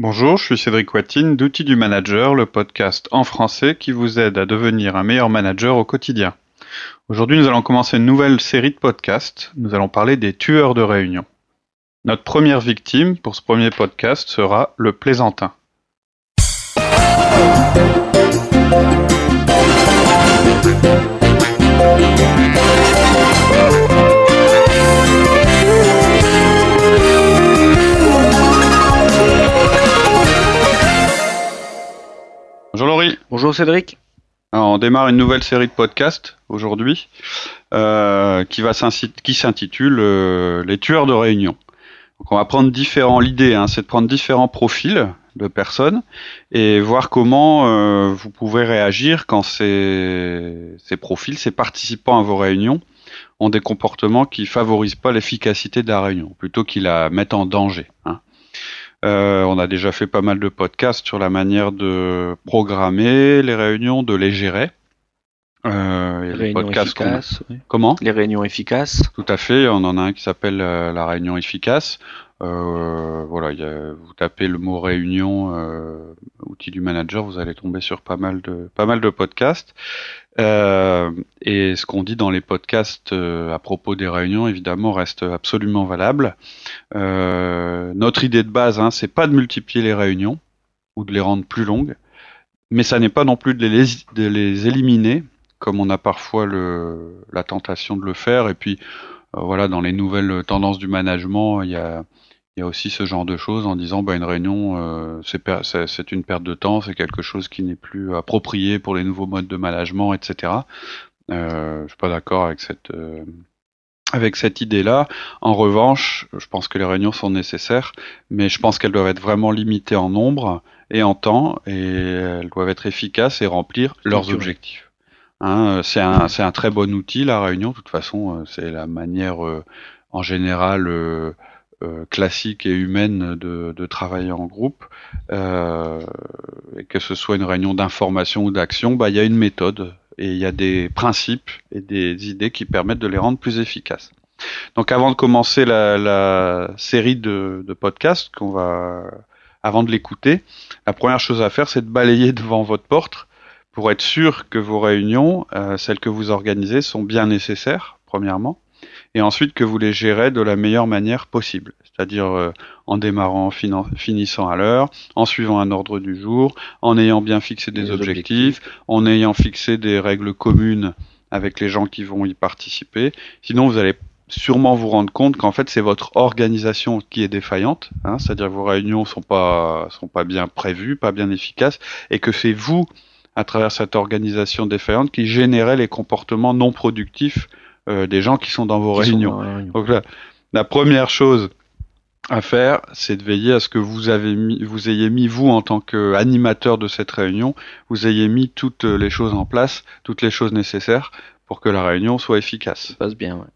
Bonjour, je suis Cédric Watine d'Outils du Manager, le podcast en français qui vous aide à devenir un meilleur manager au quotidien. Aujourd'hui, nous allons commencer une nouvelle série de podcasts. Nous allons parler des tueurs de réunion. Notre première victime pour ce premier podcast sera le plaisantin. Bonjour Cédric. On démarre une nouvelle série de podcasts aujourd'hui euh, qui, s'intitule euh, Les tueurs de réunion. On va prendre. L'idée, hein, c'est de prendre différents profils de personnes et voir comment euh, vous pouvez réagir quand ces, profils, ces participants à vos réunions ont des comportements qui favorisent pas l'efficacité de la réunion, plutôt qu'ils la mettent en danger. Hein. Euh, on a déjà fait pas mal de podcasts sur la manière de programmer les réunions, de les gérer. Euh, les réunions efficaces. Comment Les réunions efficaces. Tout à fait. On en a un qui s'appelle euh, la réunion efficace. Euh, voilà, y a, vous tapez le mot réunion, euh, outil du manager, vous allez tomber sur pas mal de pas mal de podcasts. Euh, et ce qu'on dit dans les podcasts à propos des réunions, évidemment, reste absolument valable. Euh, notre idée de base, hein, c'est pas de multiplier les réunions ou de les rendre plus longues, mais ça n'est pas non plus de les, de les éliminer, comme on a parfois le, la tentation de le faire. Et puis, voilà, dans les nouvelles tendances du management, il y a il y a aussi ce genre de choses en disant bah, une réunion, euh, c'est une perte de temps, c'est quelque chose qui n'est plus approprié pour les nouveaux modes de management, etc. Euh, je suis pas d'accord avec cette euh, avec cette idée-là. En revanche, je pense que les réunions sont nécessaires, mais je pense qu'elles doivent être vraiment limitées en nombre et en temps, et elles doivent être efficaces et remplir leurs objectifs. Hein, c'est un, un, très bon outil, la réunion. De toute façon, euh, c'est la manière, euh, en général, euh, euh, classique et humaine de, de travailler en groupe, euh, et que ce soit une réunion d'information ou d'action, bah, il y a une méthode et il y a des principes et des idées qui permettent de les rendre plus efficaces. Donc avant de commencer la, la série de, de podcasts qu'on va, avant de l'écouter, la première chose à faire, c'est de balayer devant votre porte pour être sûr que vos réunions, euh, celles que vous organisez, sont bien nécessaires, premièrement et ensuite que vous les gérez de la meilleure manière possible, c'est-à-dire euh, en démarrant, finissant à l'heure, en suivant un ordre du jour, en ayant bien fixé des objectifs, en ayant fixé des règles communes avec les gens qui vont y participer. Sinon, vous allez sûrement vous rendre compte qu'en fait c'est votre organisation qui est défaillante, hein, c'est-à-dire vos réunions sont pas sont pas bien prévues, pas bien efficaces, et que c'est vous à travers cette organisation défaillante qui générez les comportements non productifs euh, des gens qui sont dans vos réunions. Donc là, la première chose à faire, c'est de veiller à ce que vous avez mis, vous ayez mis vous en tant qu'animateur de cette réunion, vous ayez mis toutes les choses en place, toutes les choses nécessaires pour que la réunion soit efficace. Ça passe bien. Ouais.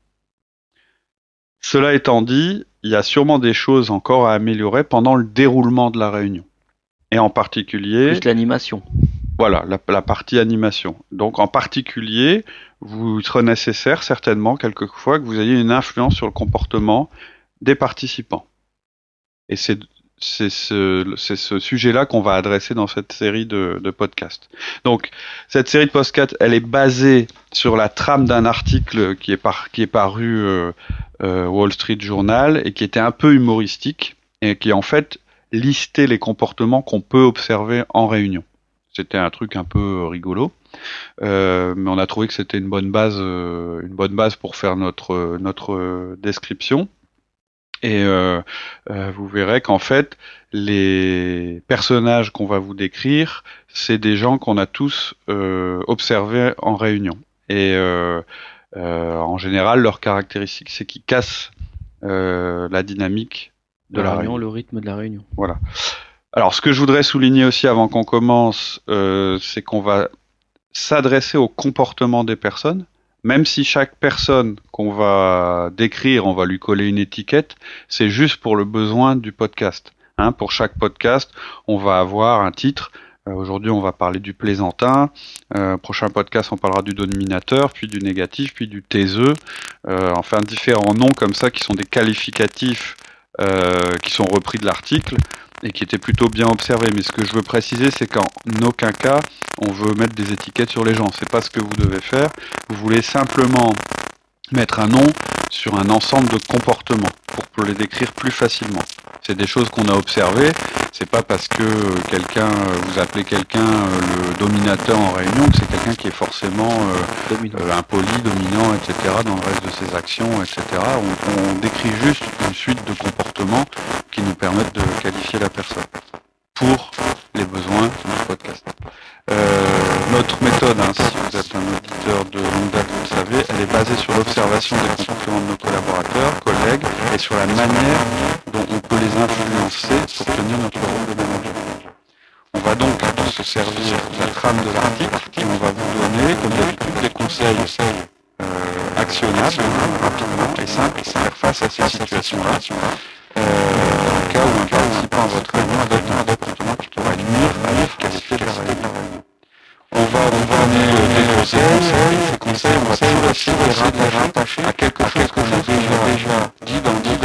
Cela étant dit, il y a sûrement des choses encore à améliorer pendant le déroulement de la réunion, et en particulier. Plus l'animation. Voilà, la, la, partie animation. Donc en particulier, vous sera nécessaire certainement quelquefois que vous ayez une influence sur le comportement des participants. Et c'est c'est ce, ce sujet-là qu'on va adresser dans cette série de, de, podcasts. Donc, cette série de podcasts, elle est basée sur la trame d'un article qui est, par, qui est paru euh, euh, Wall Street Journal et qui était un peu humoristique et qui en fait listait les comportements qu'on peut observer en réunion. C'était un truc un peu rigolo. Euh, mais on a trouvé que c'était une bonne base, euh, une bonne base pour faire notre notre description. Et euh, euh vous verrez qu'en fait, les personnages qu'on va vous décrire, c'est des gens qu'on a tous euh, observés en réunion. Et euh, en général, leur caractéristique, c'est qu'ils cassent la dynamique de la, la réunion, le rythme de la réunion. Voilà. Alors, ce que je voudrais souligner aussi avant qu'on commence, c'est qu'on va s'adresser au comportement des personnes, même si chaque personne qu'on va décrire, on va lui coller une étiquette, c'est juste pour le besoin du podcast. Hein, pour chaque podcast, on va avoir un titre. Euh, Aujourd'hui, on va parler du plaisantin. Euh, prochain podcast, on parlera du dominateur, puis du négatif, puis du taiseux. Euh, enfin, différents noms comme ça qui sont des qualificatifs qui sont repris de l'article et qui étaient plutôt bien observés. Mais ce que je veux préciser, c'est qu'en aucun cas on veut mettre des étiquettes sur les gens. C'est pas ce que vous devez faire. Vous voulez simplement mettre un nom sur un ensemble de comportements pour les décrire plus facilement. C'est des choses qu'on a observées. C'est pas parce que quelqu'un, euh, vous appelez quelqu'un euh, le dominateur en réunion que c'est quelqu'un qui est forcément euh, impoli, dominant, etc. dans le reste de ses actions, etc. On, on décrit juste une suite de comportements qui nous permettent de qualifier la personne pour les besoins du podcast. Notre méthode, hein, si vous êtes un auditeur de longue date, vous le savez, elle est basée sur l'observation des comportements de nos collaborateurs, collègues, et sur la manière dont on peut les influencer pour tenir notre rôle de manager. On va donc se servir de la trame de l'article et on va vous donner, comme d'habitude, des conseils euh, actionnables, rapidement et simples, pour faire face à ces situations-là. Euh, dans le cas où un participant à votre réunion adopte un comportement qui pourrait nuire à l'efficacité de la réunion. On va des conseils, et ces conseils, on va toujours essayer de les rattacher à quelque chose qu'on a déjà dit dans,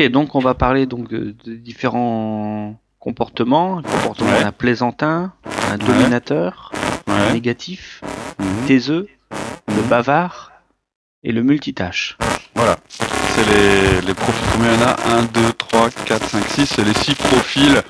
Ok, donc on va parler donc de différents comportements, un comportement d'un plaisantin, un dominateur, un négatif, mmh. taiseux, le bavard et le multitâche. Voilà. C'est les, les profils. Combien il y en a? 1, 2, 3, 4, 5, 6. C'est les 6 profils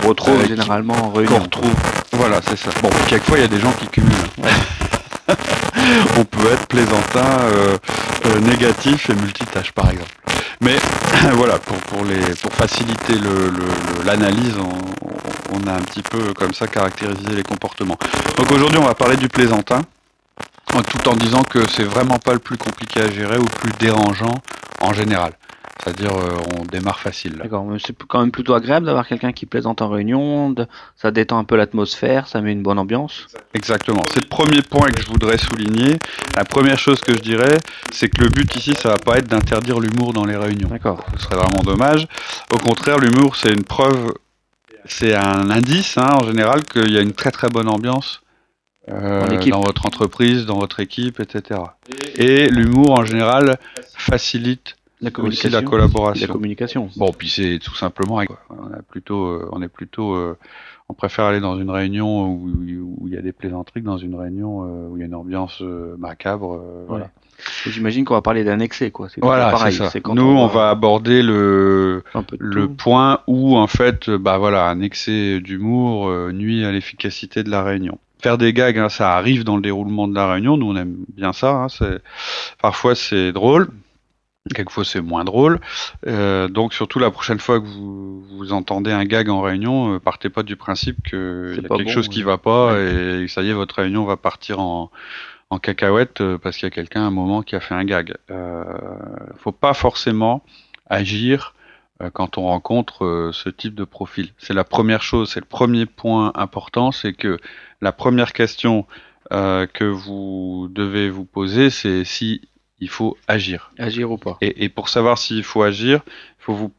qu'on retrouve généralement en réunion. Retrouve. Voilà, c'est ça. Bon, quelquefois, il y a des gens qui cumulent. On peut être plaisantin, euh, euh, négatif et multitâche, par exemple. Mais voilà, pour, pour, les, pour faciliter l'analyse, le, on, on, a un petit peu comme ça caractérisé les comportements. Donc aujourd'hui, on va parler du plaisantin, tout en disant que c'est vraiment pas le plus compliqué à gérer ou le plus dérangeant en général. C'est-à-dire, euh, on démarre facile. D'accord, c'est quand même plutôt agréable d'avoir quelqu'un qui plaisante en réunion, ça détend un peu l'atmosphère, ça met une bonne ambiance. Exactement, c'est le premier point que je voudrais souligner. La première chose que je dirais, c'est que le but ici, ça va pas être d'interdire l'humour dans les réunions. D'accord. Ce serait vraiment dommage. Au contraire, l'humour, c'est une preuve, c'est un indice, hein, en général, qu'il y a une très très bonne ambiance euh, dans votre entreprise, dans votre équipe, etc. Et l'humour, en général, facilite la aussi la collaboration. La communication. Bon, puis c'est tout simplement, on a plutôt, euh, on est plutôt, euh, on préfère aller dans une réunion où, où il y a des plaisanteries que dans une réunion euh, où il y a une ambiance macabre. Voilà. J'imagine qu'on va parler d'un excès, quoi. Voilà, c'est ça. Nous, on va aborder le le point où en fait, bah voilà, un excès d'humour nuit à l'efficacité de la réunion faire des gags, hein, ça arrive dans le déroulement de la réunion. Nous, on aime bien ça. Hein, parfois, c'est drôle. Quelquefois c'est moins drôle. Euh, donc surtout la prochaine fois que vous, vous entendez un gag en réunion, euh, partez pas du principe qu'il y a quelque chose qui va pas et ça y est votre réunion va partir en, en cacahuète euh, parce qu'il y a quelqu'un à un moment qui a fait un gag. Euh, faut pas forcément agir euh, quand on rencontre ce type de profil. C'est la première chose, c'est le premier point important, c'est que la première question que vous devez vous poser, c'est si il faut agir. Agir ou pas. Et, pour savoir s'il faut agir, il faut vous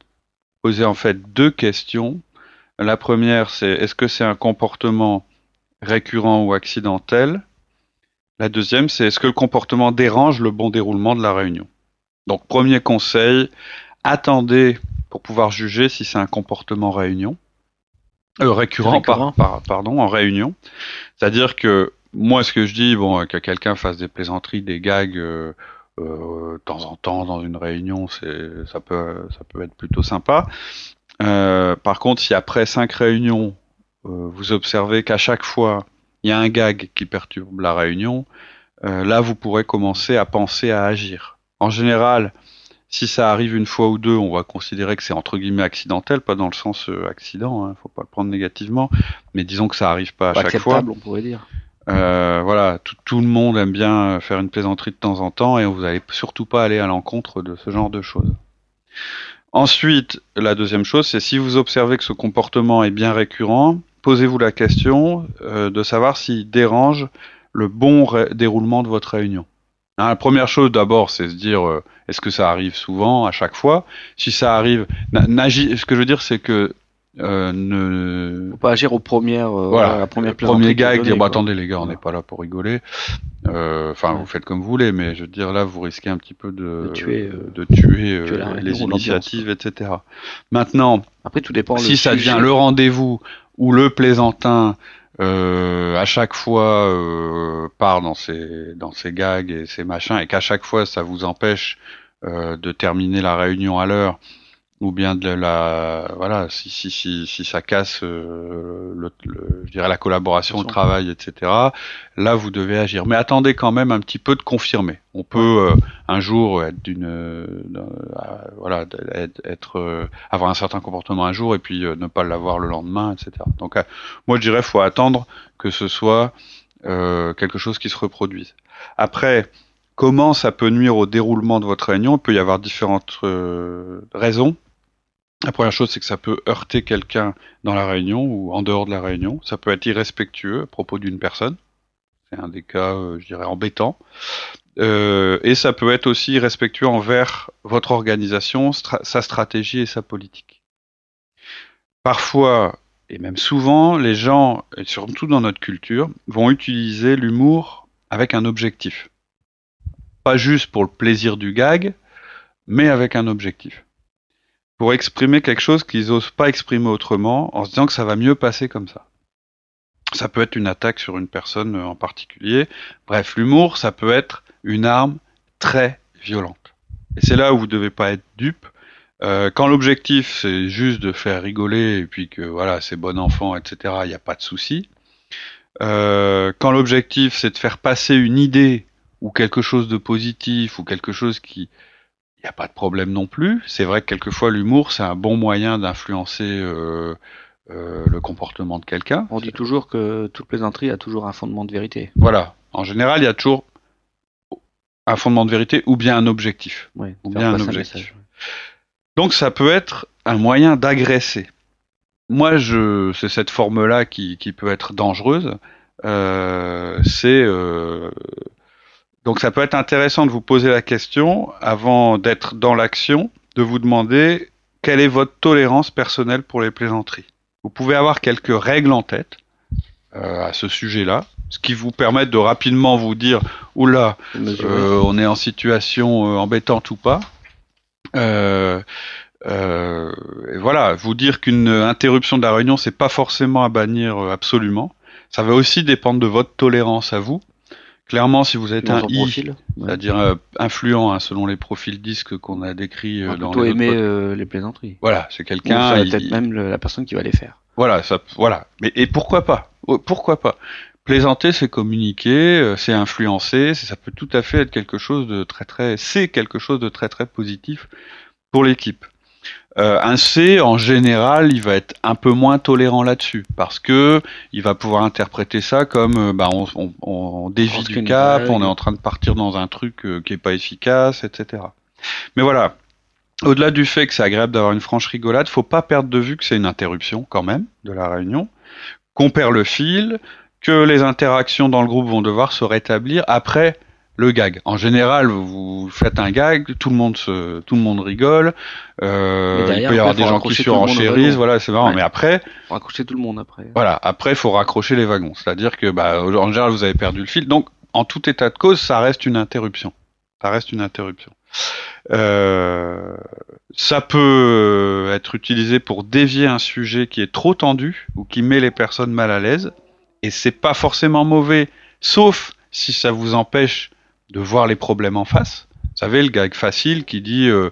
poser en fait deux questions. La première, c'est est-ce que c'est un comportement récurrent ou accidentel? La deuxième, c'est est-ce que le comportement dérange le bon déroulement de la réunion? Donc, premier conseil, attendez pour pouvoir juger si c'est un comportement réunion. Euh, récurrent, pardon, en réunion. C'est-à-dire que moi, ce que je dis, bon, que quelqu'un fasse des plaisanteries, des gags, euh, euh, de temps en temps dans une réunion, ça peut être plutôt sympa. Euh, par contre, si après cinq réunions, euh, vous observez qu'à chaque fois il y a un gag qui perturbe la réunion, là vous pourrez commencer à penser à agir. En général, Si ça arrive une fois ou deux, on va considérer que c'est entre guillemets accidentel, pas dans le sens euh, accident, hein, faut pas le prendre négativement, mais disons que ça arrive pas à chaque fois. on pourrait dire. Euh, voilà, tout, le monde aime bien faire une plaisanterie de temps en temps et vous n'allez surtout pas aller à l'encontre de ce genre de choses. Ensuite, la deuxième chose, c'est si vous observez que ce comportement est bien récurrent, posez-vous la question euh, de savoir s'il dérange le bon déroulement de votre réunion. Hein, la première chose d'abord, c'est se dire euh, est-ce que ça arrive souvent, à chaque fois? Si ça arrive, ce que je veux dire, c'est que euh, ne faut pas agir au premières euh, voilà, la première premier gag dire bah, attendez les gars on n'est pas là pour rigoler. Euh, enfin vous faites comme vous voulez mais je veux dire là vous risquez un petit peu de, de tuer, de tuer, les initiatives etc maintenant après tout dépend si ça devient le rendez-vous ou le plaisantin à chaque fois part dans ses dans ses gags et ses machins et qu'à chaque fois ça vous empêche de terminer la réunion à l'heure ou bien de la voilà si si si, si ça casse euh, le, je dirais la collaboration au travail etc là vous devez agir. Mais attendez quand même un petit peu de confirmer. On peut euh, un jour être d'une euh, voilà être, avoir un certain comportement un jour et puis ne pas l'avoir le lendemain etc donc moi je dirais faut attendre que ce soit quelque chose qui se reproduise. Après comment ça peut nuire au déroulement de votre réunion? Il peut y avoir différentes raisons. La première chose, c'est que ça peut heurter quelqu'un dans la réunion ou en dehors de la réunion. Ça peut être irrespectueux à propos d'une personne. C'est un des cas, euh, je dirais, embêtants. Euh, et ça peut être aussi irrespectueux envers votre organisation, sa stratégie et sa politique. Parfois, et même souvent, les gens, et surtout dans notre culture, vont utiliser l'humour avec un objectif. Pas juste pour le plaisir du gag, mais avec un objectif pour exprimer quelque chose qu'ils n'osent pas exprimer autrement en se disant que ça va mieux passer comme ça. Ça peut être une attaque sur une personne en particulier. Bref, l'humour, ça peut être une arme très violente. Et c'est là où vous ne devez pas être dupe. Euh, quand l'objectif c'est juste de faire rigoler et puis que voilà c'est bon enfant etc il n'y a pas de souci. Euh, quand l'objectif c'est de faire passer une idée ou quelque chose de positif ou quelque chose qui il n'y a pas de problème non plus. C'est vrai que quelquefois l'humour, c'est un bon moyen d'influencer euh, euh, le comportement de quelqu'un. On dit toujours que toute plaisanterie a toujours un fondement de vérité. Voilà. En général, il y a toujours un fondement de vérité ou bien un objectif. Oui, ou bien un objectif. Donc ça peut être un moyen d'agresser. Moi, je, c'est cette forme-là qui, qui, peut être dangereuse. Euh, c'est donc ça peut être intéressant de vous poser la question, avant d'être dans l'action, de vous demander quelle est votre tolérance personnelle pour les plaisanteries. Vous pouvez avoir quelques règles en tête euh, à ce sujet-là, ce qui vous permet de rapidement vous dire oula, euh, on est en situation euh, embêtante ou pas. Euh, euh, et voilà, vous dire qu'une interruption de la réunion, c'est pas forcément à bannir absolument. Ça va aussi dépendre de votre tolérance à vous. Clairement, si vous êtes un I, c'est-à-dire euh, influent hein, selon les profils disques qu'on a décrits euh, dans les aimer euh, les plaisanteries. Voilà, c'est quelqu'un. peut-être même la personne qui va les faire. Voilà, ça, voilà. Mais et pourquoi pas? Oh, Pourquoi pas? Plaisanter, c'est communiquer, c'est influencer, ça peut tout à fait être quelque chose de très très, c'est quelque chose de très très positif pour l'équipe. Euh, un C, en général, il va être un peu moins tolérant là-dessus parce que il va pouvoir interpréter ça comme euh, bah, on, on, on dévie du cap, on est en train de partir dans un truc euh, qui est pas efficace, etc. Mais voilà, au-delà du fait que c'est agréable d'avoir une franche rigolade, faut pas perdre de vue que c'est une interruption quand même de la réunion, qu'on perd le fil, que les interactions dans le groupe vont devoir se rétablir après le gag. En général, vous faites un gag, tout le monde se, tout le monde rigole. Euh, il peut y avoir des gens qui surenchérissent, voilà, c'est marrant. Mais après, faut raccrocher tout le monde après. Voilà, après, faut raccrocher les wagons. C'est-à-dire que, bah, en général, vous avez perdu le fil. Donc, en tout état de cause, ça reste une interruption. Ça reste une interruption. Euh, ça peut être utilisé pour dévier un sujet qui est trop tendu ou qui met les personnes mal à l'aise. Et c'est pas forcément mauvais, sauf si ça vous empêche de voir les problèmes en face. savez, le gag facile qui dit, euh,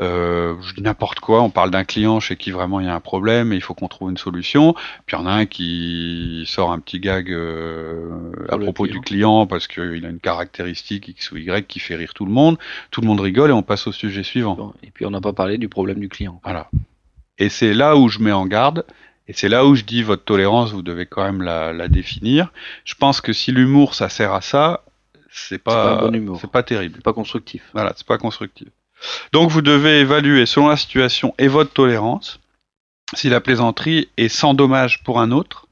euh, je dis n'importe quoi, on parle d'un client chez qui vraiment il y a un problème et il faut qu'on trouve une solution. Puis il y en a un qui sort un petit gag euh, à propos du client parce qu'il a une caractéristique X ou Y qui fait rire tout le monde. Tout le monde rigole et on passe au sujet suivant. Et puis on n'a pas parlé du problème du client. Voilà. Et c'est là où je mets en garde. Et c'est là où je dis votre tolérance, vous devez quand même la, la définir. Je pense que si l'humour ça sert à ça, c'est pas, c'est pas terrible. Pas constructif. Voilà, c'est pas constructif. Donc vous devez évaluer selon la situation et votre tolérance si la plaisanterie est sans dommage pour un autre,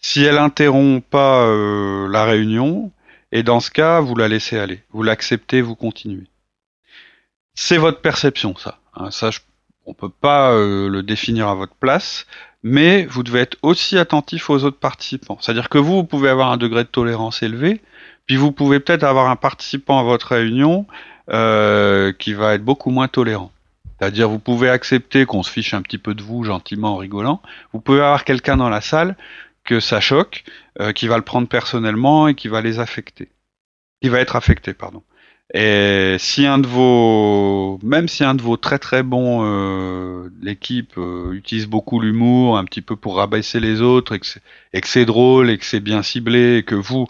si elle interrompt pas euh, la réunion, et dans ce cas, vous la laissez aller, vous l'acceptez, vous continuez. C'est votre perception, ça. Hein, ça, on peut pas euh, le définir à votre place, mais vous devez être aussi attentif aux autres participants. C'est-à-dire que vous, vous pouvez avoir un degré de tolérance élevé, puis vous pouvez peut-être avoir un participant à votre réunion euh, qui va être beaucoup moins tolérant. C'est-à-dire vous pouvez accepter qu'on se fiche un petit peu de vous gentiment en rigolant. Vous pouvez avoir quelqu'un dans la salle que ça choque, euh, qui va le prendre personnellement et qui va les affecter. Qui va être affecté, pardon. Et si un de vos, même si un de vos très très bons, euh, l'équipe euh, utilise beaucoup l'humour, un petit peu pour rabaisser les autres, et que c'est drôle et que c'est bien ciblé, et que vous,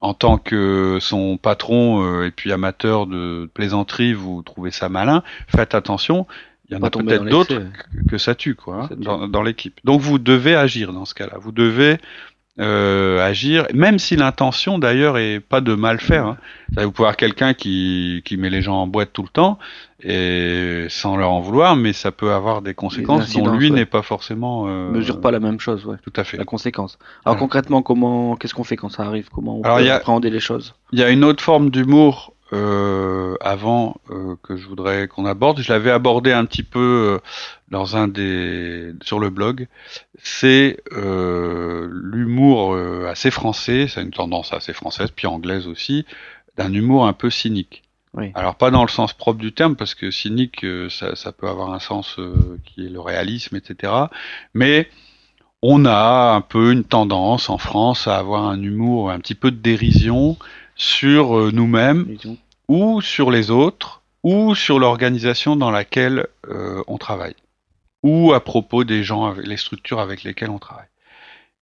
en tant que son patron euh, et puis amateur de plaisanterie, vous trouvez ça malin, faites attention. Il y en a peut-être d'autres que, ça tue, quoi, hein, dans, dans l'équipe. Donc vous devez agir dans ce cas-là. Vous devez euh, agir, même si l'intention d'ailleurs est pas de mal faire. Hein. Vous pouvez avoir quelqu'un qui, qui met les gens en boîte tout le temps et sans leur en vouloir, mais ça peut avoir des conséquences dont lui n'est pas forcément. Euh... Mesure pas la même chose, ouais. Tout à fait. La conséquence. Alors concrètement, comment, qu'est-ce qu'on fait quand ça arrive? Comment on peut appréhender les choses? Il y a une autre forme d'humour euh, avant euh, que je voudrais qu'on aborde. Je l'avais abordé un petit peu euh, dans un des sur le blog. C'est euh, l'humour assez français, c'est une tendance assez française, puis anglaise aussi, d'un humour un peu cynique. Oui. Alors pas dans le sens propre du terme, parce que cynique, ça, ça peut avoir un sens qui est le réalisme, etc. Mais on a un peu une tendance en France à avoir un humour un petit peu de dérision sur euh, nous-mêmes ou sur les autres ou sur l'organisation dans laquelle euh, on travaille ou à propos des gens, les structures avec lesquelles on travaille.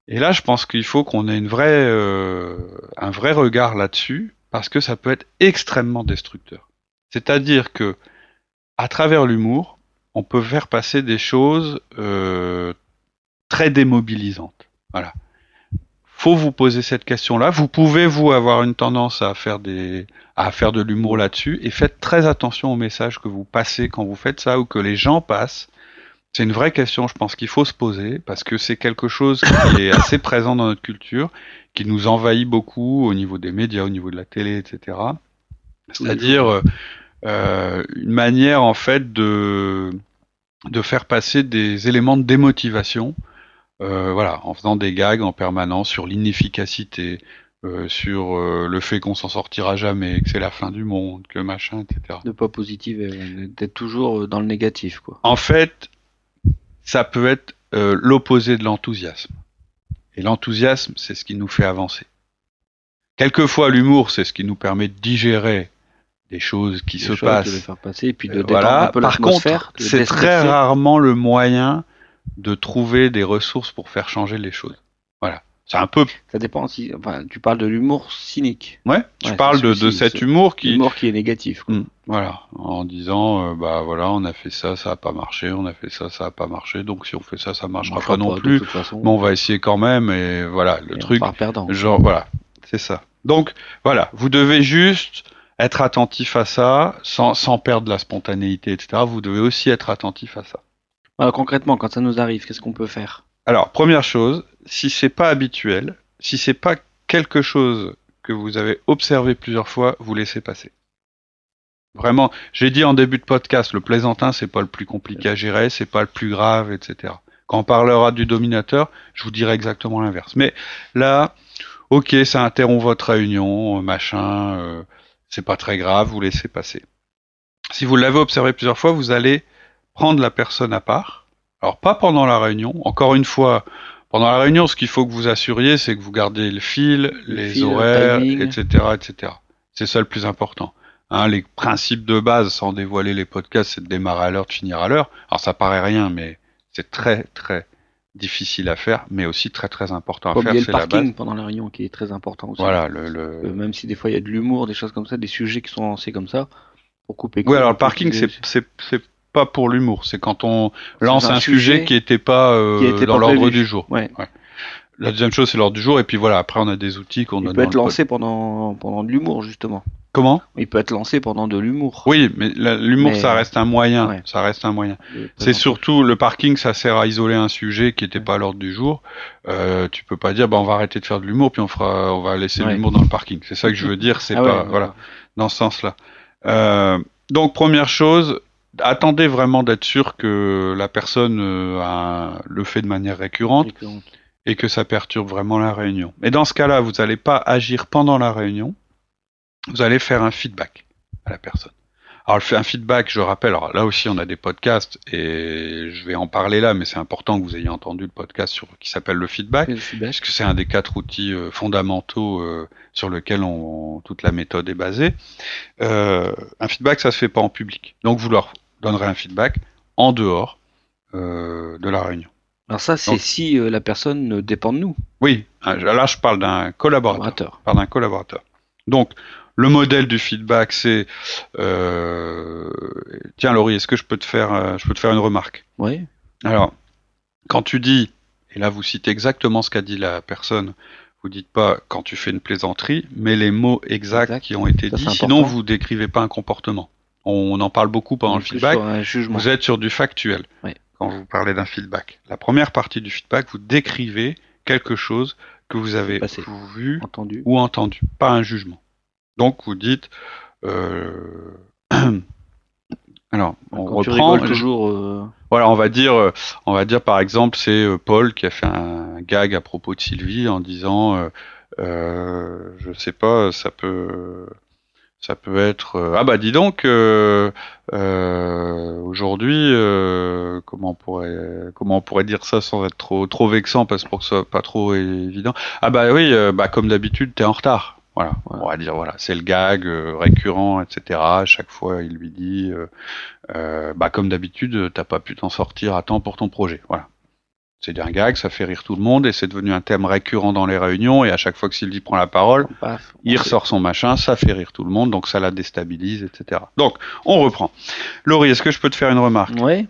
Et là, je pense qu'il faut qu'on ait une vraie, euh, un vrai regard là-dessus parce que ça peut être extrêmement destructeur. C'est-à-dire que à travers l'humour, on peut faire passer des choses euh, très démobilisantes. Voilà faut vous poser cette question-là. Vous pouvez vous avoir une tendance à faire des à faire de l'humour là-dessus et faites très attention aux messages que vous passez quand vous faites ça ou que les gens passent. C'est une vraie question, je pense qu'il faut se poser parce que c'est quelque chose qui est assez présent dans notre culture, qui nous envahit beaucoup au niveau des médias, au niveau de la télé, etc. C'est-à-dire euh, une manière en fait de de faire passer des éléments de démotivation euh, voilà, en faisant des gags en permanence sur l'inefficacité, euh, sur euh, le fait qu'on s'en sortira jamais, que c'est la fin du monde, que machin, etc. De pas positif, d'être toujours dans le négatif, quoi. En fait, ça peut être l'opposé de l'enthousiasme. Et l'enthousiasme, c'est ce qui nous fait avancer. Quelquefois, l'humour, c'est ce qui nous permet de digérer des choses qui se passent. De faire passer, et puis de voilà. un peu Par contre, c'est très rarement le moyen de trouver des ressources pour faire changer les choses. Voilà. C'est un peu. Ça dépend si. Enfin, tu parles de l'humour cynique. Ouais. Tu parles de, de cet humour qui. Humour qui est négatif. Quoi. Hmm. voilà. En disant, euh, bah voilà, on a fait ça, ça a pas marché, on a fait ça, ça a pas marché, donc si on fait ça, ça marchera pas, non plus. Mais on va essayer quand même, et voilà, le truc. On perdant. Genre, voilà, c'est ça. Donc, voilà, vous devez juste être attentif à ça, sans, sans perdre la spontanéité, etc. Vous devez aussi être attentif à ça. Alors, concrètement, quand ça nous arrive, qu'est-ce qu'on peut faire? Alors, première chose, si c'est pas habituel, si c'est pas quelque chose que vous avez observé plusieurs fois, vous laissez passer. Vraiment, j'ai dit en début de podcast, le plaisantin, c'est pas le plus compliqué à gérer, c'est pas le plus grave, etc. Quand on parlera du dominateur, je vous dirai exactement l'inverse. Mais là, ok, ça interrompt votre réunion, machin, euh, c'est pas très grave, vous laissez passer. Si vous l'avez observé plusieurs fois, vous allez prendre la personne à part. Alors pas pendant la réunion. Encore une fois, pendant la réunion, ce qu'il faut que vous assuriez, c'est que vous gardez le fil, les horaires, etc., etc. C'est ça le plus important. Hein, les principes de base, sans dévoiler les podcasts, c'est de démarrer à l'heure, de finir à l'heure. Alors ça paraît rien, mais c'est très très difficile à faire, mais aussi très très important à faire. C'est le parking pendant la réunion qui est très important aussi. Voilà, le, le... Euh, même si des fois il y a de l'humour, des choses comme ça, des sujets qui sont lancés comme ça, pour couper. Oui, alors le parking, c'est pas pour l'humour, c'est quand on lance un, sujet, qui n'était pas euh, dans l'ordre du jour. Ouais. La deuxième chose, c'est l'ordre du jour, et puis voilà, après on a des outils qu'on donne. Il peut être lancé pendant pendant de l'humour justement. Comment? Il peut être lancé pendant de l'humour. Oui, mais l'humour, ça reste un moyen. Ça reste un moyen. C'est surtout le parking, ça sert à isoler un sujet qui n'était pas à l'ordre du jour. Euh, tu peux pas dire, bah on va arrêter de faire de l'humour, puis on fera, on va laisser l'humour dans le parking. C'est ça que je veux dire. C'est ah pas, voilà, dans ce sens-là. Euh, donc première chose, attendez vraiment d'être sûr que la personne euh, le fait de manière récurrente. et que ça perturbe vraiment la réunion. Mais dans ce cas-là, vous n'allez pas agir pendant la réunion vous allez faire un feedback à la personne. Alors un feedback, je rappelle, alors là aussi on a des podcasts et je vais en parler là, mais c'est important que vous ayez entendu le podcast sur, qui s'appelle le feedback, parce que c'est un des quatre outils euh, fondamentaux euh, sur lequel on, toute la méthode est basée. Euh, un feedback, ça se fait pas en public, donc vous leur donnerez un feedback en dehors de la réunion. Alors ça, c'est si la personne dépend de nous. Oui, là je parle d'un collaborateur. Parle d'un collaborateur. Donc le modèle du feedback, c'est euh, tiens Laurie, est-ce que je peux te faire, euh, je peux te faire une remarque? Oui. Alors, quand tu dis, et là vous citez exactement ce qu'a dit la personne, vous dites pas quand tu fais une plaisanterie, mais les mots exacts qui ont été dits. Sinon, vous décrivez pas un comportement. On en parle beaucoup pendant le feedback. Vous êtes sur du factuel quand vous parlez d'un feedback. La première partie du feedback, vous décrivez quelque chose que vous avez vu entendu. ou entendu, pas un jugement. Donc vous dites, euh... alors on reprend toujours. Euh, voilà, on va dire, euh, on va dire par exemple, c'est euh, Paul qui a fait un gag à propos de Sylvie en disant, euh, je sais pas, ça peut, ça peut être, ah bah dis donc, aujourd'hui, comment on pourrait, comment on pourrait dire ça sans être trop, trop vexant parce pour que ce soit pas trop évident. Ah bah oui, bah comme d'habitude, t'es en retard. Voilà, on va dire voilà, c'est le gag euh, récurrent, etc. À chaque fois, il lui dit, euh, euh, bah comme d'habitude, t'as pas pu t'en sortir à temps pour ton projet. Voilà, c'est un gag, ça fait rire tout le monde et c'est devenu un thème récurrent dans les réunions. Et à chaque fois que Sylvie prend la parole, il ressort son machin, ça fait rire tout le monde, donc ça la déstabilise, etc. Donc, on reprend. Laurie, est-ce que je peux te faire une remarque? Oui.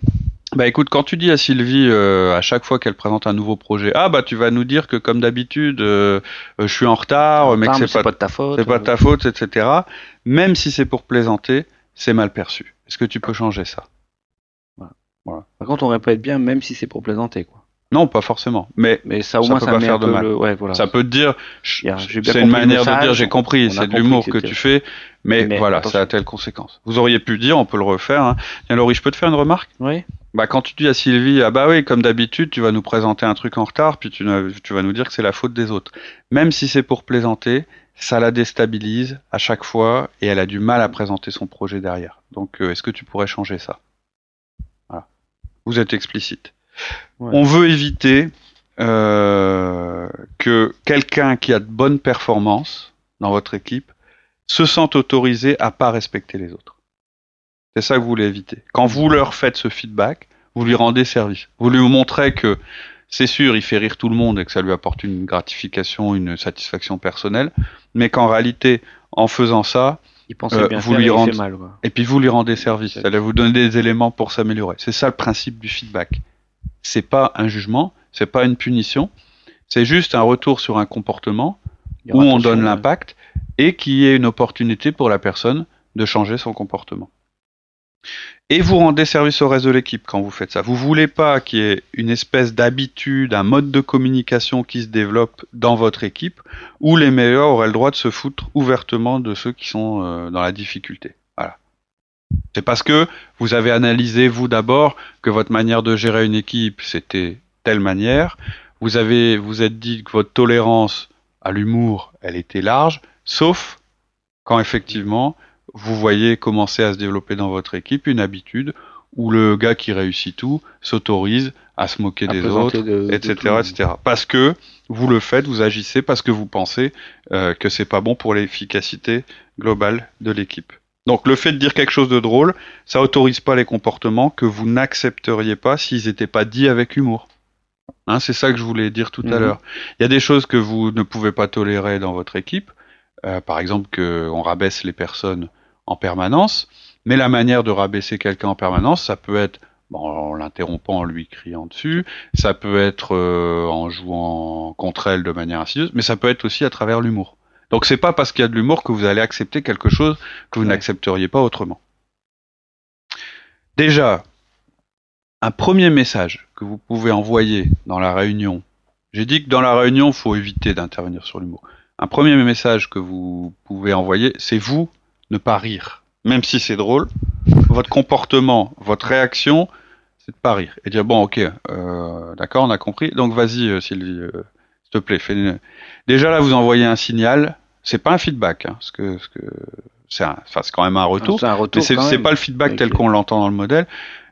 Bah écoute, quand tu dis à Sylvie euh, à chaque fois qu'elle présente un nouveau projet, ah bah tu vas nous dire que comme d'habitude, euh, euh, je suis en retard, mais que c'est pas, de ta faute, c'est pas de ta faute, etc. Même si c'est pour plaisanter, c'est mal perçu. Est-ce que tu peux changer ça? Voilà. Par contre, on répète bien, même si c'est pour plaisanter, quoi. Non, pas forcément. Mais, mais ça au moins peut ça pas faire de mal. Ouais, voilà. Ça peut te dire, c'est une manière de dire j'ai compris, c'est de l'humour que, tu fais, mais, voilà, ça a telle conséquence. Vous auriez pu dire, on peut le refaire. Hein. Tiens, Laurie, je peux te faire une remarque? Oui. Bah quand tu dis à Sylvie, ah bah oui, comme d'habitude, tu vas nous présenter un truc en retard, puis tu, tu vas nous dire que c'est la faute des autres. Même si c'est pour plaisanter, ça la déstabilise à chaque fois et elle a du mal à présenter son projet derrière. Donc euh, est-ce que tu pourrais changer ça? Voilà. Vous êtes explicite. On veut éviter euh, que quelqu'un qui a de bonnes performances dans votre équipe se sente autorisé à pas respecter les autres. C'est ça que vous voulez éviter. Quand vous leur faites ce feedback, vous lui rendez service. Vous lui montrez que c'est sûr, il fait rire tout le monde et que ça lui apporte une gratification, une satisfaction personnelle, mais qu'en réalité, en faisant ça, il euh, bien vous lui rendez mal, et puis vous lui rendez service. Ça va vous donner des éléments pour s'améliorer. C'est ça le principe du feedback. C'est pas un jugement, c'est pas une punition, c'est juste un retour sur un comportement où on donne l'impact et qui est une opportunité pour la personne de changer son comportement. Et vous rendez service au reste de l'équipe quand vous faites ça. Vous voulez pas qu'il y ait une espèce d'habitude, un mode de communication qui se développe dans votre équipe où les meilleurs auraient le droit de se foutre ouvertement de ceux qui sont euh, dans la difficulté. C'est parce que vous avez analysé vous d'abord que votre manière de gérer une équipe c'était telle manière. Vous avez vous êtes dit que votre tolérance à l'humour elle était large, sauf quand effectivement vous voyez commencer à se développer dans votre équipe une habitude où le gars qui réussit tout s'autorise à se moquer des autres, etc., etc. Parce que vous le faites, vous agissez parce que vous pensez euh, que c'est pas bon pour l'efficacité globale de l'équipe. Donc le fait de dire quelque chose de drôle, ça autorise pas les comportements que vous n'accepteriez pas s'ils n'étaient pas dits avec humour. Hein, c'est ça que je voulais dire tout à mhm. l'heure. Il y a des choses que vous ne pouvez pas tolérer dans votre équipe, euh, par exemple qu'on rabaisse les personnes en permanence, mais la manière de rabaisser quelqu'un en permanence, ça peut être en l'interrompant, en lui criant dessus, ça peut être euh, en jouant contre elle de manière insidieuse, mais ça peut être aussi à travers l'humour. Donc c'est pas parce qu'il y a de l'humour que vous allez accepter quelque chose que vous n'accepteriez pas autrement. Déjà, un premier message que vous pouvez envoyer dans la réunion. J'ai dit que dans la réunion, il faut éviter d'intervenir sur l'humour. Un premier message que vous pouvez envoyer, c'est vous ne pas rire. Même si c'est drôle, votre comportement, votre réaction, c'est de pas rire. Et dire, bon, ok, euh, d'accord, on a compris. Donc vas-y, euh, Sylvie, euh, te plaît, fais Déjà là, vous envoyez un signal. C'est pas un feedback, hein, que, que c'est enfin, quand même un retour. C'est un retour. Mais c'est pas le feedback tel qu'on l'entend dans le modèle.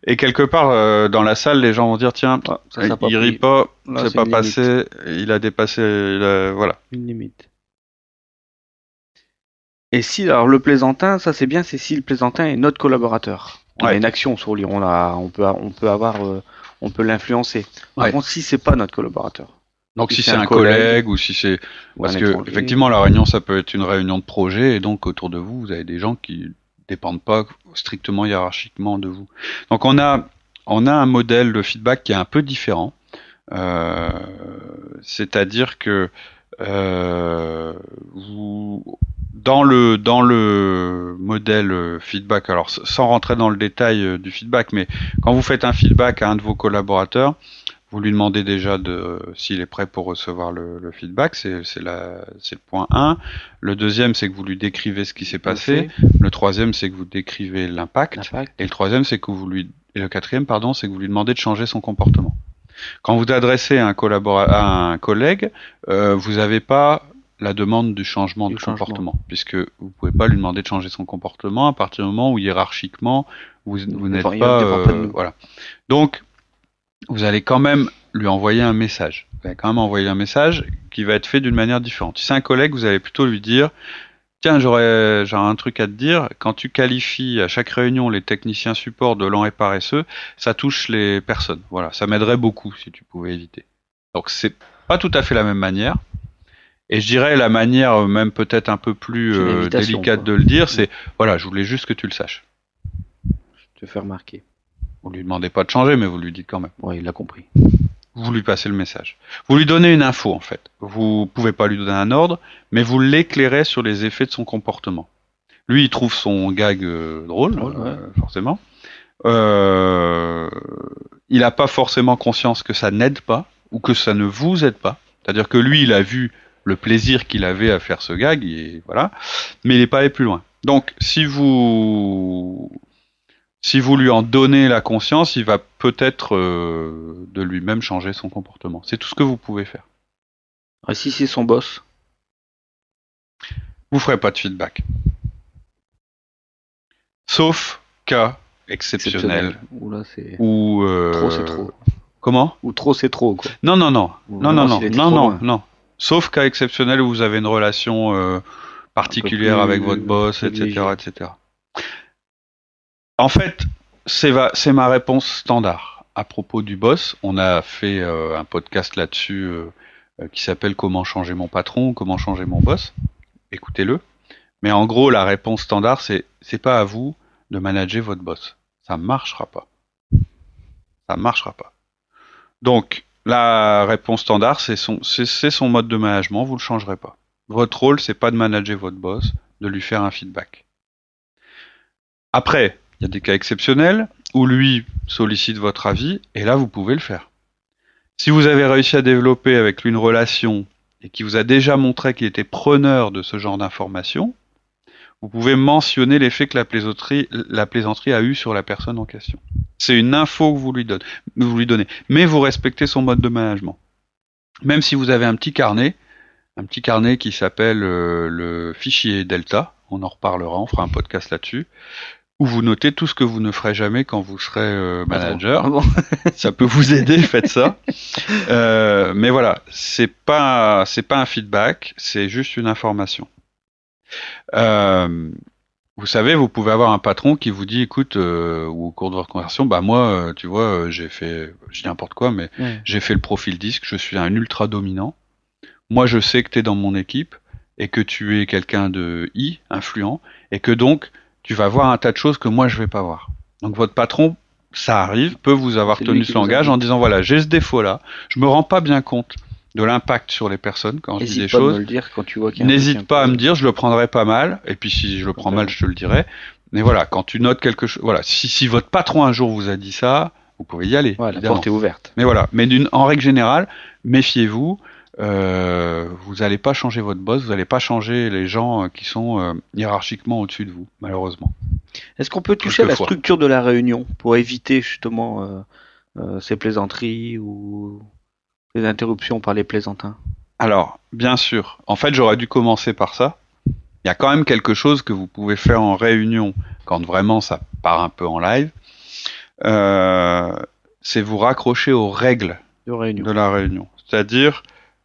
Et quelque part, euh, dans la salle, les gens vont dire tiens, ah, il rit pas, c'est pas passé, il a dépassé, voilà. Une limite. Et si, alors le plaisantin, ça c'est bien, c'est si le plaisantin est notre collaborateur. On a une action sur lui, on, a, on peut, on peut avoir, euh, on peut l'influencer. Par contre, si c'est pas notre collaborateur. Donc si, c'est un, collègue, ou si c'est parce que effectivement la réunion ça peut être une réunion de projet et donc autour de vous vous avez des gens qui dépendent pas strictement hiérarchiquement de vous. Donc on a on a un modèle de feedback qui est un peu différent, euh, c'est-à-dire que euh, vous dans le dans le modèle feedback, alors sans rentrer dans le détail euh, du feedback, mais quand vous faites un feedback à un de vos collaborateurs, vous lui demandez déjà de s'il est prêt pour recevoir le, le feedback, c'est le point 1. Le deuxième, c'est que vous lui décrivez ce qui s'est passé. Le troisième, c'est que vous décrivez l'impact. Et le troisième, c'est que vous lui et le quatrième, pardon, c'est que vous lui demandez de changer son comportement. Quand vous adressez à un, à un collègue, euh, vous n'avez pas la demande du changement de comportement, puisque vous pouvez pas lui demander de changer son comportement à partir du moment où hiérarchiquement vous, vous n'êtes pas, euh, voilà. Donc vous allez quand même lui envoyer un message. Vous allez quand même envoyer un message qui va être fait d'une manière différente. Si c'est un collègue, vous allez plutôt lui dire Tiens, j'aurais un truc à te dire. Quand tu qualifies à chaque réunion les techniciens support de lents et paresseux, ça touche les personnes. Voilà, ça m'aiderait beaucoup si tu pouvais éviter. Donc c'est pas tout à fait la même manière. Et je dirais la manière même peut-être un peu plus euh, délicate de le dire, c'est voilà, je voulais juste que tu le saches. Je te fais remarquer. Vous lui demandez pas de changer, mais vous lui dites quand même. Oui, il a compris. Vous lui passez le message. Vous lui donnez une info en fait. Vous pouvez pas lui donner un ordre, mais vous l'éclairez sur les effets de son comportement. Lui, il trouve son gag euh, drôle, euh, forcément. Euh, il n'a pas forcément conscience que ça n'aide pas ou que ça ne vous aide pas. C'est-à-dire que lui, il a vu le plaisir qu'il avait à faire ce gag, et voilà, mais il n'est pas allé plus loin. Donc, si vous si vous lui en donnez la conscience, il va peut-être euh, de lui-même changer son comportement. C'est tout ce que vous pouvez faire. Ah, si c'est son boss Vous ferez pas de feedback. Sauf cas exceptionnel. Ou euh, trop c'est trop. Comment? Ou trop c'est trop quoi. Non non non. non non non non non non. Sauf cas exceptionnel où vous avez une relation euh, particulière avec votre boss, etc., etc. En fait, c'est ma réponse standard. À propos du boss, on a fait euh, un podcast là-dessus euh, euh, qui s'appelle Comment changer mon patron, comment changer mon boss. Écoutez-le. Mais en gros, la réponse standard, c'est c'est pas à vous de manager votre boss. Ça marchera pas. Ça marchera pas. Donc, la réponse standard, c'est son, son mode de management, vous le changerez pas. Votre rôle, c'est pas de manager votre boss, de lui faire un feedback. Après, il y a des cas exceptionnels où lui sollicite votre avis et là vous pouvez le faire. Si vous avez réussi à développer avec lui une relation et qui vous a déjà montré qu'il était preneur de ce genre d'informations, vous pouvez mentionner l'effet que la plaisanterie, la plaisanterie a eu sur la personne en question. C'est une info que vous lui, donnez, vous lui donnez, mais vous respectez son mode de management. Même si vous avez un petit carnet, un petit carnet qui s'appelle euh, le fichier Delta, on en reparlera, on fera un podcast là-dessus où vous notez tout ce que vous ne ferez jamais quand vous serez euh, manager. Ah ça peut vous aider, faites ça. Euh, mais voilà, c'est pas c'est pas un feedback, c'est juste une information. Euh, Vous savez, vous pouvez avoir un patron qui vous dit, écoute, euh, ou au cours de votre conversation, bah moi, tu vois, j'ai fait, je dis n'importe quoi, mais j'ai fait le profil disque, je suis un ultra dominant. Moi, je sais que tu es dans mon équipe et que tu es quelqu'un de I, influent, et que donc tu vas voir un tas de choses que moi je vais pas voir. Donc votre patron, ça arrive, peut vous avoir tenu ce langage en disant voilà, j'ai ce défaut-là, je me rends pas bien compte de l'impact sur les personnes quand je dis des choses. N'hésite pas à me dire, je le prendrai pas mal, et puis si je le prends mal, je te le dirai. Mais voilà, quand tu notes quelque chose, voilà, si, si votre patron un jour vous a dit ça, vous pouvez y aller. la porte est ouverte. Mais voilà, mais en règle générale, méfiez-vous. Euh, vous n'allez pas changer votre boss, vous n'allez pas changer les gens euh, qui sont euh, hiérarchiquement au-dessus de vous, malheureusement. Est-ce qu'on peut toucher à la structure de la réunion pour éviter justement ces plaisanteries ou les interruptions par les plaisantins? Alors, bien sûr. En fait, j'aurais dû commencer par ça. Il y a quand même quelque chose que vous pouvez faire en réunion quand vraiment ça part un peu en live. c'est vous raccrocher aux règles de, de la réunion. C'est-à-dire,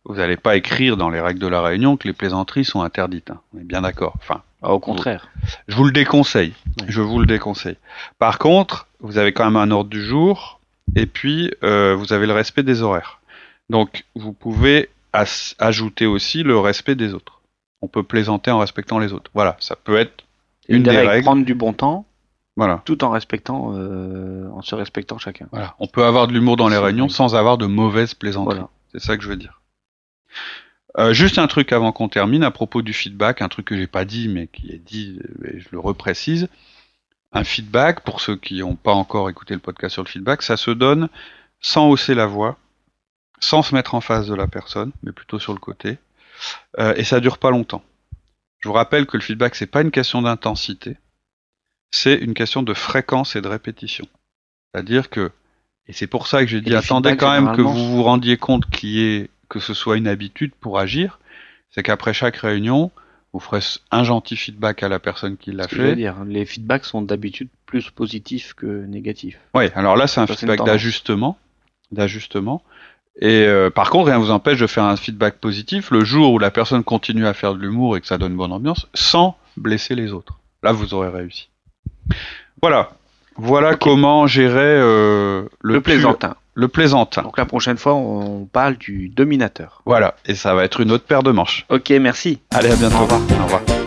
vous n'allez pas écrire dans les règles de la réunion que les plaisanteries sont interdites. Hein. On est bien d'accord. Enfin, au contraire. je vous le déconseille. Je vous le déconseille. Par contre, vous avez quand même un ordre du jour et puis euh, vous avez le respect des horaires. Donc, vous pouvez ajouter aussi le respect des autres. On peut plaisanter en respectant les autres. Voilà, ça peut être une, des, règles. Prendre du bon temps. Voilà. Tout en respectant, euh, en se respectant chacun. Voilà. On peut avoir de l'humour dans les réunions sans avoir de mauvaises plaisanteries. C'est ça que je veux dire. Euh, juste un truc avant qu'on termine à propos du feedback, un truc que j'ai pas dit mais qui est dit, et je le reprécise. Un feedback, pour ceux qui n'ont pas encore écouté le podcast sur le feedback, ça se donne sans hausser la voix, sans se mettre en face de la personne, mais plutôt sur le côté, euh, et ça dure pas longtemps. Je vous rappelle que le feedback c'est pas une question d'intensité, c'est une question de fréquence et de répétition. C'est-à-dire que, et c'est pour ça que j'ai dit, attendez quand même que vous vous rendiez compte qu'il y ait que ce soit une habitude pour agir, c'est qu'après chaque réunion, vous ferez un gentil feedback à la personne qui l'a fait. dire, les feedbacks sont d'habitude plus positifs que négatifs. Oui, alors là c'est un feedback d'ajustement, d'ajustement. Et euh, par contre, rien ne vous empêche de faire un feedback positif le jour où la personne continue à faire de l'humour et que ça donne bonne ambiance, sans blesser les autres. Là, vous aurez réussi. Voilà. Voilà comment gérer euh, le, le plaisantin le plaisantin. Donc la prochaine fois, on parle du dominateur. Voilà, et ça va être une autre paire de manches. Ok, merci. Allez, à bientôt. Au revoir. Au revoir.